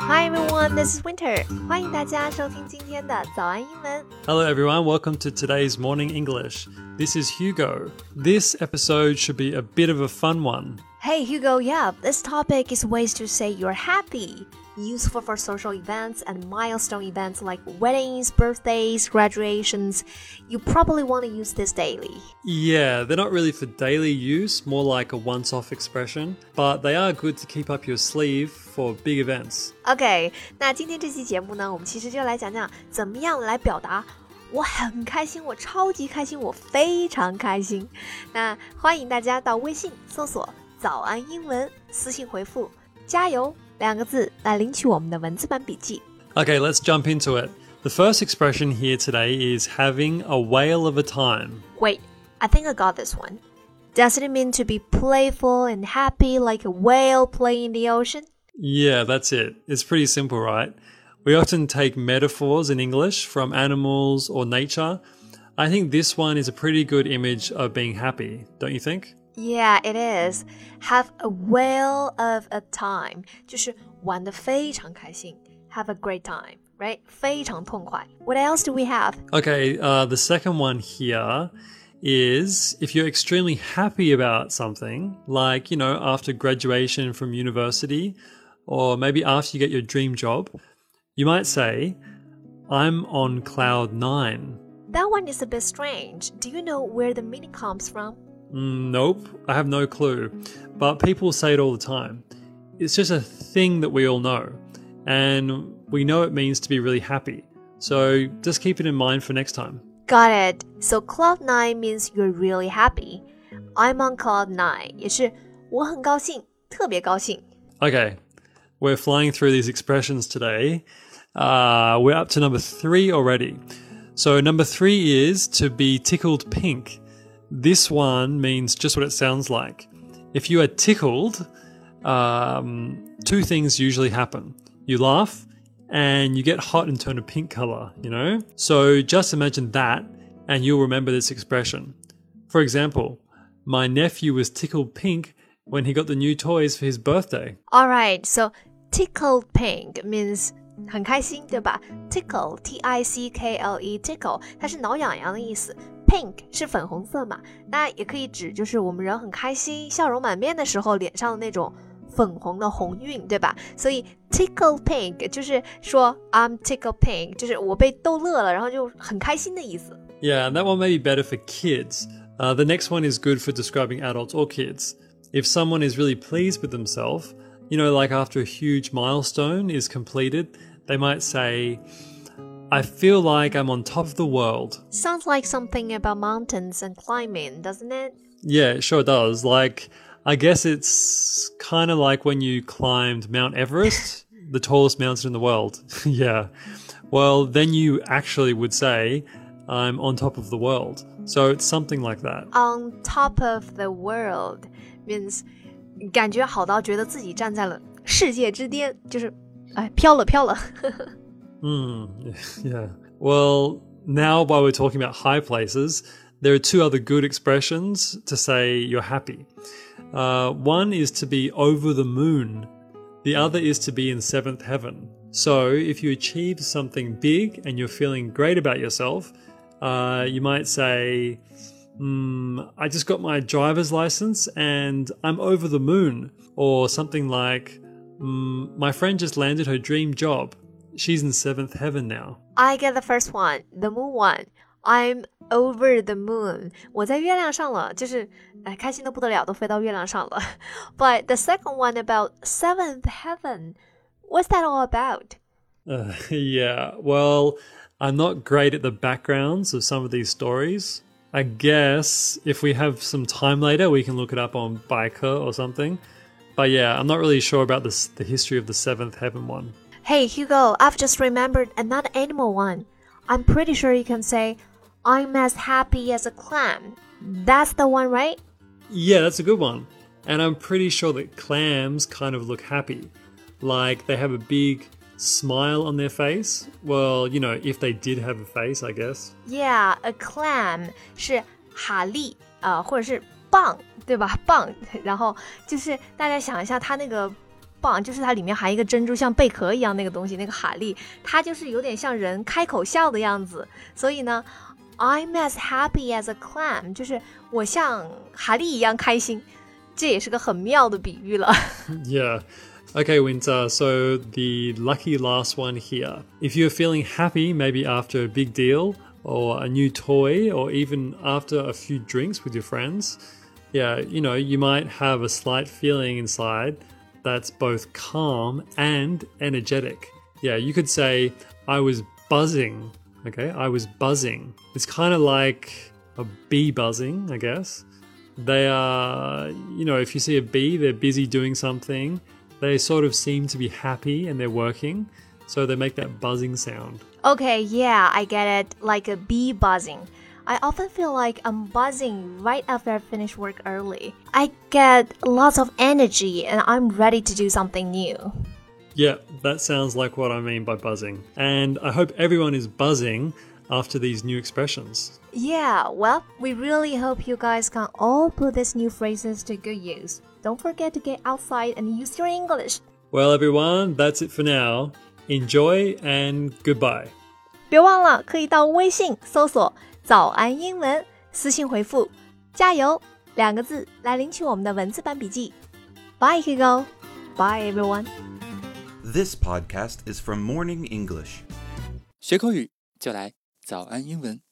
Hi everyone, this is Winter. 欢迎大家收听今天的早安英文。 Hello, everyone. Welcome to today's Morning English. This is Hugo. This episode should be a bit of a fun one. Hey Hugo, yeah, this topic is ways to say you're happy. Useful for social events and milestone events like weddings, birthdays, graduations. You probably want to use this daily. Yeah, they're not really for daily use, more like a once off expression, but they are good to keep up your sleeve for big events. OK，那今天这期节目呢，我们其实就来讲讲怎么样来表达我很开心，我超级开心，我非常开心。那欢迎大家到微信搜索“早安英文”，私信回复“加油” 两个字来领取我们的文字版笔记。 Okay, let's jump into it. The first expression here today is having a whale of a time. Wait, I think I got this one. Does it mean to be playful and happy like a whale playing in the ocean? Yeah, that's it. It's pretty simple, right? We often take metaphors in English from animals or nature. I think this one is a pretty good image of being happy, don't you think? Yeah, it is. Have a whale of a time，就是玩的非常开心。Have a great time, right? 非常痛快。What else do we have? Okay, uh, the second one here is if you're extremely happy about something, like, you know, after graduation from university, or maybe after you get your dream job, you might say, I'm on cloud nine. That one is a bit strange. Do you know where the meaning comes from? Mm, nope, I have no clue. But people say it all the time. It's just a thing that we all know. And we know it means to be really happy. So just keep it in mind for next time. Got it. So cloud nine means you're really happy. I'm on cloud nine. 也是我很高兴，特别高兴。 Okay, we're flying through these expressions today. Uh, we're up to number three already. So, number three is to be tickled pink. This one means just what it sounds like. If you are tickled, um, two things usually happen you laugh and you get hot and turn a pink color, you know? So, just imagine that and you'll remember this expression. For example, my nephew was tickled pink when he got the new toys for his birthday. All right, so tickled pink means 很开心，对吧？Tickle, T I C K L E, tickle，它是挠痒痒的意思。 Pink 是粉红色嘛，那也可以指就是我们人很开心、笑容满面的时候脸上的那种粉红的红晕，对吧？所以 tickle pink 就是说 I'm tickle pink，就是我被逗乐了，然后就很开心的意思。 Yeah, and that one may be better for kids. Uh, the next one is good for describing adults or kids. If someone is really pleased with themselves, you know, like after a huge milestone is completed, they might say, I feel like I'm on top of the world. Sounds like something about mountains and climbing, doesn't it? Yeah, it sure does. Like, I guess it's kind of like when you climbed Mount Everest, the tallest mountain in the world. yeah. Well, then you actually would say, I'm on top of the world. So it's something like that. on top of the world means 感觉好到觉得自己站在了世界之巅，就是哎飘了飘了。 Hmm. Yeah. Well, now while we're talking about high places, there are two other good expressions to say you're happy. Uh, one is to be over the moon. The other is to be in seventh heaven. So if you achieve something big and you're feeling great about yourself, uh, you might say, mm, I just got my driver's license and I'm over the moon. Or something like, mm, my friend just landed her dream job. She's in seventh heaven now. I get the first one, the moon one. I'm over the moon. 我在月亮上了，就是哎开心的不得了，都飞到月亮上了。But the second one about seventh heaven, what's that all about? Uh, yeah, well, I'm not great at the backgrounds of some of these stories. I guess if we have some time later, we can look it up on Biker or something. But yeah, I'm not really sure about this, the history of the seventh heaven one. Hey Hugo, I've just remembered another animal one. I'm pretty sure you can say, I'm as happy as a clam. That's the one, right? Yeah, that's a good one. And I'm pretty sure that clams kind of look happy. Like they have a big smile on their face. Well, you know, if they did have a face, I guess. Yeah, a clam 是哈利啊、呃或者是 棒，对吧？棒，然后就是大家想一下，它那个 蚌，就是它里面含一个珍珠，像贝壳一样那个东西，那个蛤蜊，它就是有点像人开口笑的样子。所以呢，I'm as happy as a clam，就是我像蛤蜊一样开心。这也是个很妙的比喻了。Yeah. Okay, Winter, so the lucky last one here. If you're feeling happy, maybe after a big deal or a new toy or even after a few drinks with your friends, yeah, you know, you might have a slight feeling inside that's both calm and energetic. Yeah, you could say, I was buzzing. Okay, I was buzzing. It's kind of like a bee buzzing, I guess. They are, you know, if you see a bee, they're busy doing something. They sort of seem to be happy and they're working. So they make that buzzing sound. Okay, yeah, I get it. Like a bee buzzing. I often feel like I'm buzzing right after I finish work early. I get lots of energy and I'm ready to do something new. Yeah, that sounds like what I mean by buzzing. And I hope everyone is buzzing after these new expressions. Yeah, well, we really hope you guys can all put these new phrases to good use. Don't forget to get outside and use your English. Well, everyone, that's it for now. Enjoy and goodbye. 别忘了可以到微信搜索“ 早安英文”，私信回复“加油”两个字来领取我们的文字版笔记。Bye, Hugo. Bye, everyone. This podcast is from Morning English. 学口语就来早安英文。